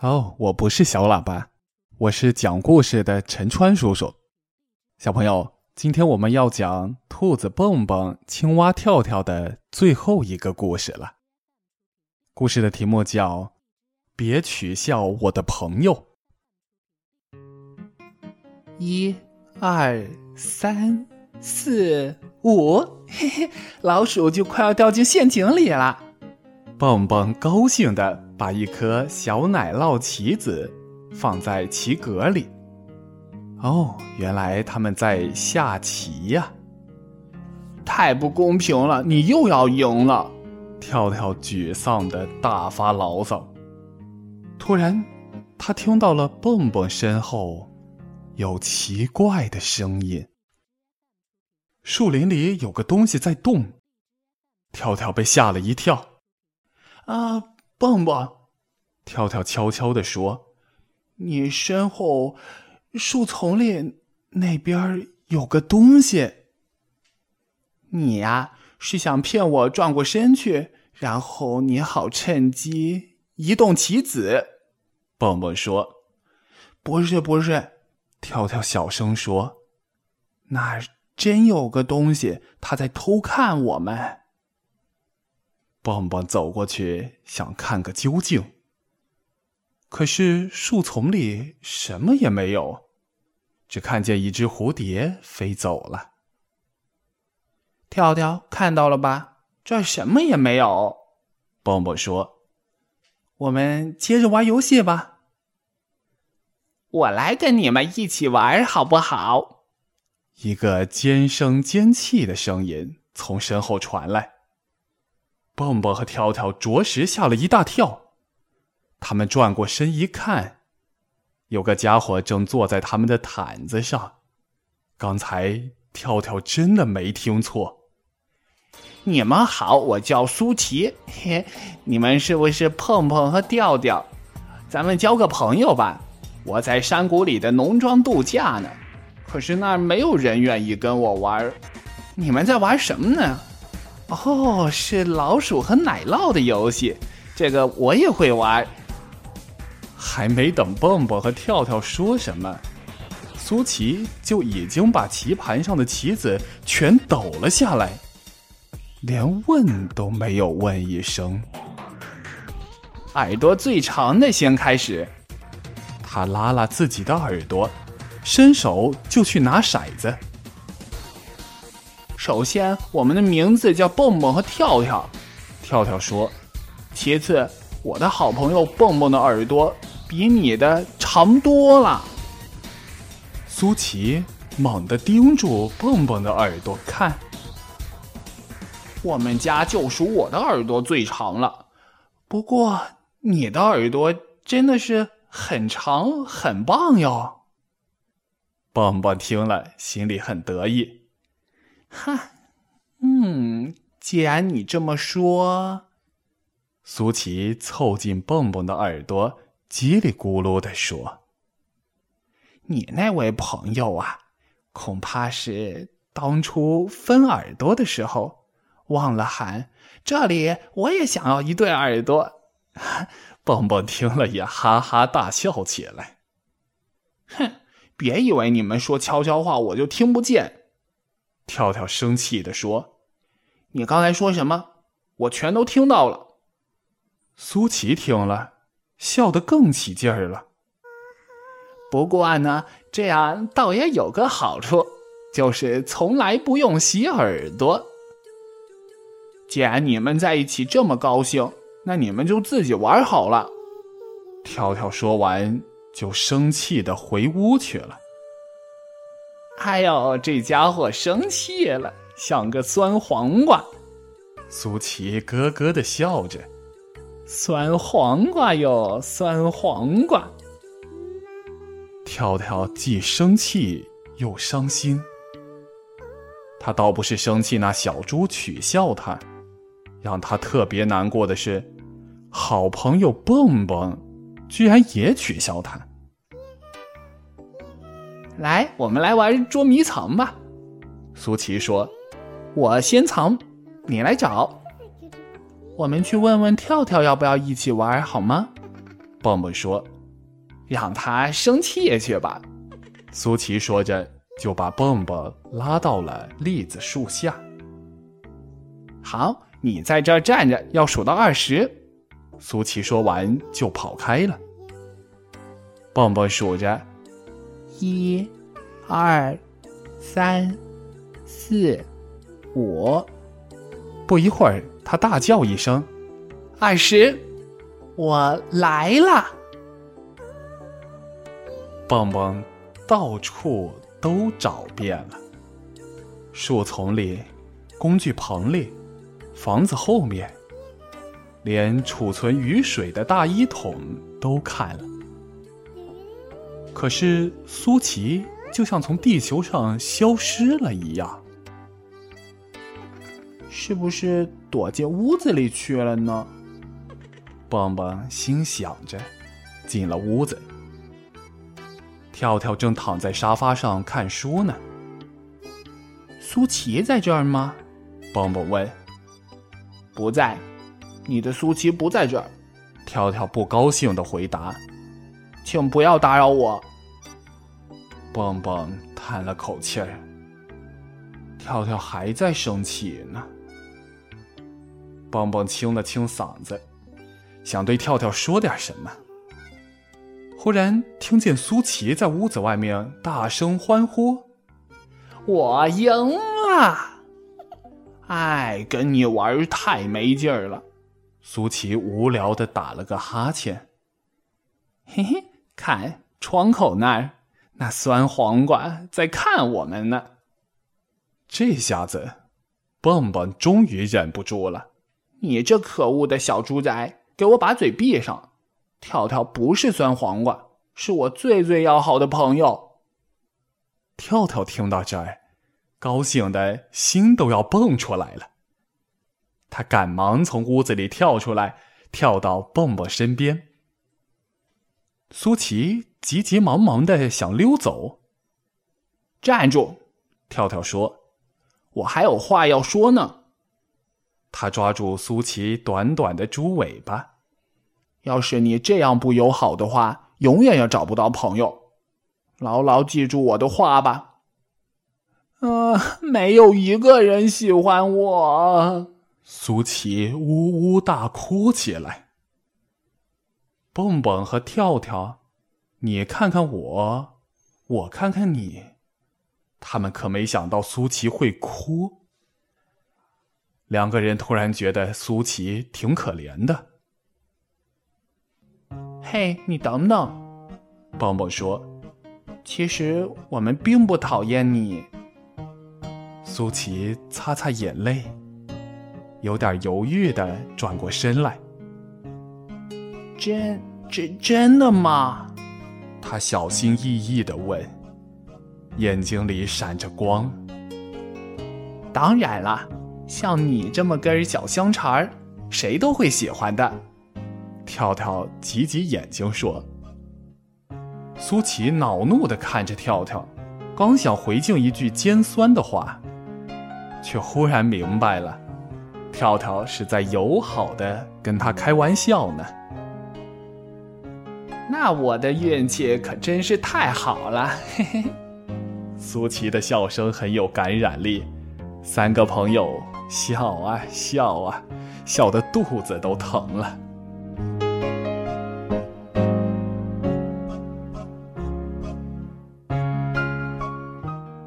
哦，我不是小喇叭，我是讲故事的陈川叔叔。小朋友，今天我们要讲兔子蹦蹦、青蛙跳跳的最后一个故事了。故事的题目叫《别取笑我的朋友》。一、二、三、四、五，嘿嘿，老鼠就快要掉进陷阱里了。蹦蹦高兴的。把一颗小奶酪棋子放在棋格里。哦，原来他们在下棋呀！太不公平了，你又要赢了！跳跳沮丧的大发牢骚。突然，他听到了蹦蹦身后有奇怪的声音。树林里有个东西在动，跳跳被吓了一跳。啊！蹦蹦，跳跳悄悄地说：“你身后树丛里那边有个东西。你呀，是想骗我转过身去，然后你好趁机移动棋子。”蹦蹦说：“不是，不是。”跳跳小声说：“那真有个东西，他在偷看我们。”蹦蹦走过去想看个究竟，可是树丛里什么也没有，只看见一只蝴蝶飞走了。跳跳看到了吧？这什么也没有。蹦蹦说：“我们接着玩游戏吧。我来跟你们一起玩，好不好？”一个尖声尖气的声音从身后传来。蹦蹦和跳跳着实吓了一大跳，他们转过身一看，有个家伙正坐在他们的毯子上。刚才跳跳真的没听错。你们好，我叫舒淇，嘿，你们是不是碰碰和调调？咱们交个朋友吧。我在山谷里的农庄度假呢，可是那儿没有人愿意跟我玩。你们在玩什么呢？哦，是老鼠和奶酪的游戏，这个我也会玩。还没等蹦蹦和跳跳说什么，苏琪就已经把棋盘上的棋子全抖了下来，连问都没有问一声。耳朵最长的先开始，他拉拉自己的耳朵，伸手就去拿骰子。首先，我们的名字叫蹦蹦和跳跳。跳跳说：“其次，我的好朋友蹦蹦的耳朵比你的长多了。”苏琪猛地盯住蹦蹦的耳朵看。我们家就属我的耳朵最长了，不过你的耳朵真的是很长，很棒哟。蹦蹦听了，心里很得意。哈，嗯，既然你这么说，苏琪凑近蹦蹦的耳朵，叽里咕噜的说：“你那位朋友啊，恐怕是当初分耳朵的时候忘了喊‘这里我也想要一对耳朵’。”蹦蹦听了也哈哈大笑起来。哼，别以为你们说悄悄话我就听不见。跳跳生气的说：“你刚才说什么？我全都听到了。”苏琪听了，笑得更起劲儿了。不过呢，这样倒也有个好处，就是从来不用洗耳朵。既然你们在一起这么高兴，那你们就自己玩好了。跳跳说完，就生气的回屋去了。哎呦，这家伙生气了，像个酸黄瓜。苏琪咯咯的笑着，酸黄瓜哟，酸黄瓜。跳跳既生气又伤心。他倒不是生气那小猪取笑他，让他特别难过的是，好朋友蹦蹦居然也取笑他。来，我们来玩捉迷藏吧。苏琪说：“我先藏，你来找。我们去问问跳跳要不要一起玩，好吗？”蹦蹦说：“让他生气去吧。”苏琪说着，就把蹦蹦拉到了栗子树下。好，你在这儿站着，要数到二十。苏琪说完就跑开了。蹦蹦数着：一、二、三、四、五。不一会儿，他大叫一声：“二十！我来了！”蹦蹦到处都找遍了，树丛里、工具棚里、房子后面，连储存雨水的大衣桶都看了。可是苏琪就像从地球上消失了一样。是不是躲进屋子里去了呢？蹦蹦心想着，进了屋子。跳跳正躺在沙发上看书呢。苏琪在这儿吗？蹦蹦问。不在，你的苏琪不在这儿。跳跳不高兴的回答。请不要打扰我。蹦蹦叹了口气儿。跳跳还在生气呢。蹦蹦清了清嗓子，想对跳跳说点什么。忽然听见苏琪在屋子外面大声欢呼：“我赢了！”哎，跟你玩太没劲儿了。苏琪无聊的打了个哈欠。嘿嘿，看窗口那儿，那酸黄瓜在看我们呢。这下子，蹦蹦终于忍不住了。你这可恶的小猪仔，给我把嘴闭上！跳跳不是酸黄瓜，是我最最要好的朋友。跳跳听到这儿，高兴的心都要蹦出来了。他赶忙从屋子里跳出来，跳到蹦蹦身边。苏琪急急忙忙的想溜走，站住！跳跳说：“我还有话要说呢。”他抓住苏琪短短的猪尾巴，要是你这样不友好的话，永远也找不到朋友。牢牢记住我的话吧。啊，没有一个人喜欢我。苏琪呜呜大哭起来。蹦蹦和跳跳，你看看我，我看看你，他们可没想到苏琪会哭。两个人突然觉得苏琪挺可怜的。嘿，你等等，蹦蹦说：“其实我们并不讨厌你。”苏琪擦擦眼泪，有点犹豫的转过身来。真真真的吗？他小心翼翼的问，眼睛里闪着光。当然了。像你这么根小香肠，谁都会喜欢的。跳跳挤挤眼睛说：“苏琪恼怒的看着跳跳，刚想回敬一句尖酸的话，却忽然明白了，跳跳是在友好的跟他开玩笑呢。那我的运气可真是太好了。”嘿嘿，苏琪的笑声很有感染力，三个朋友。笑啊笑啊，笑得肚子都疼了。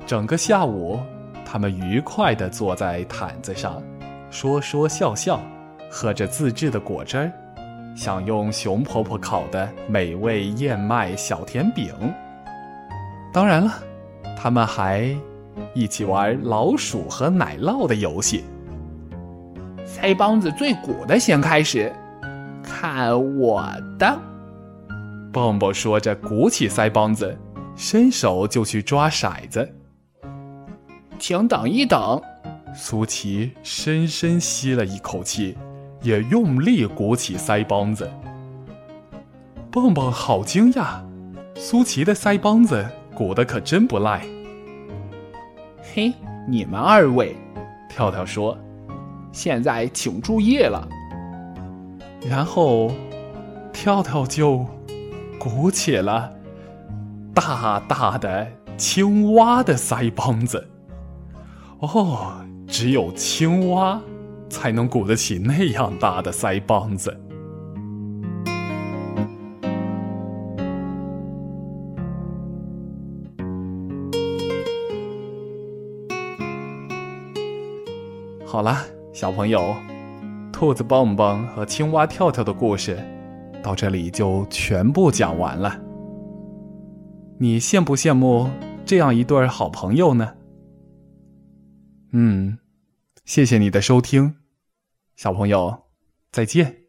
整个下午，他们愉快的坐在毯子上，说说笑笑，喝着自制的果汁儿，享用熊婆婆烤的美味燕麦小甜饼。当然了，他们还。一起玩老鼠和奶酪的游戏。腮帮子最鼓的先开始，看我的！蹦蹦说着，鼓起腮帮子，伸手就去抓骰子。请等一等，苏琪深深吸了一口气，也用力鼓起腮帮子。蹦蹦好惊讶，苏琪的腮帮子鼓得可真不赖。嘿，你们二位，跳跳说：“现在请注意了。”然后，跳跳就鼓起了大大的青蛙的腮帮子。哦，只有青蛙才能鼓得起那样大的腮帮子。好了，小朋友，兔子蹦蹦和青蛙跳跳的故事到这里就全部讲完了。你羡不羡慕这样一对好朋友呢？嗯，谢谢你的收听，小朋友，再见。